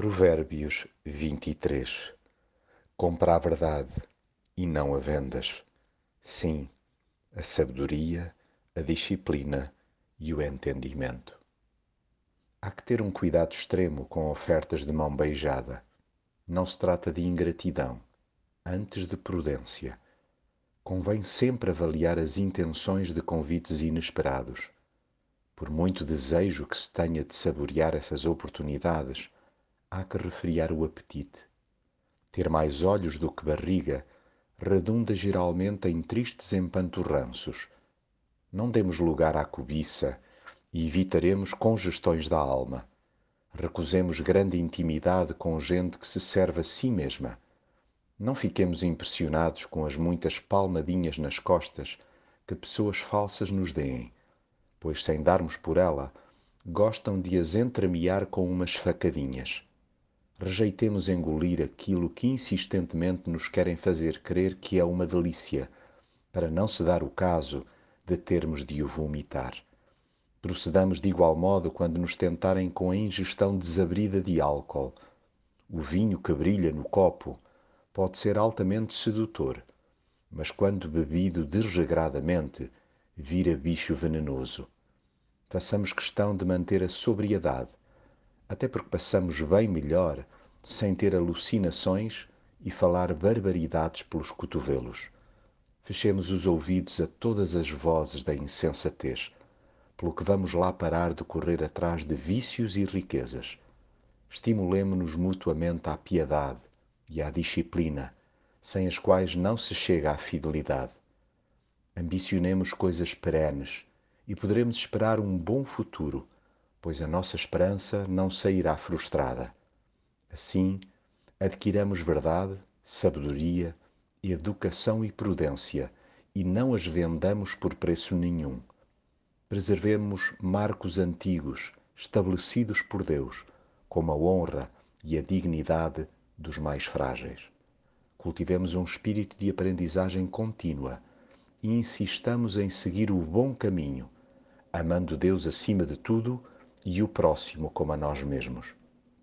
Provérbios 23 Compra a verdade e não a vendas. Sim, a sabedoria, a disciplina e o entendimento. Há que ter um cuidado extremo com ofertas de mão beijada. Não se trata de ingratidão, antes de prudência. Convém sempre avaliar as intenções de convites inesperados. Por muito desejo que se tenha de saborear essas oportunidades, há que refriar o apetite. Ter mais olhos do que barriga redunda geralmente em tristes empanturranços. Não demos lugar à cobiça e evitaremos congestões da alma. Recusemos grande intimidade com gente que se serve a si mesma. Não fiquemos impressionados com as muitas palmadinhas nas costas que pessoas falsas nos deem, pois sem darmos por ela, gostam de as entremear com umas facadinhas rejeitemos engolir aquilo que insistentemente nos querem fazer crer que é uma delícia, para não se dar o caso de termos de o vomitar. Procedamos de igual modo quando nos tentarem com a ingestão desabrida de álcool. O vinho que brilha no copo pode ser altamente sedutor, mas quando bebido desregradamente, vira bicho venenoso. Façamos questão de manter a sobriedade, até porque passamos bem melhor sem ter alucinações e falar barbaridades pelos cotovelos. Fechemos os ouvidos a todas as vozes da insensatez, pelo que vamos lá parar de correr atrás de vícios e riquezas. Estimulemo-nos mutuamente à piedade e à disciplina, sem as quais não se chega à fidelidade. Ambicionemos coisas perenes e poderemos esperar um bom futuro pois a nossa esperança não sairá frustrada. Assim, adquiramos verdade, sabedoria, educação e prudência, e não as vendamos por preço nenhum. Preservemos marcos antigos, estabelecidos por Deus, como a honra e a dignidade dos mais frágeis. Cultivemos um espírito de aprendizagem contínua e insistamos em seguir o bom caminho, amando Deus acima de tudo e o próximo como a nós mesmos.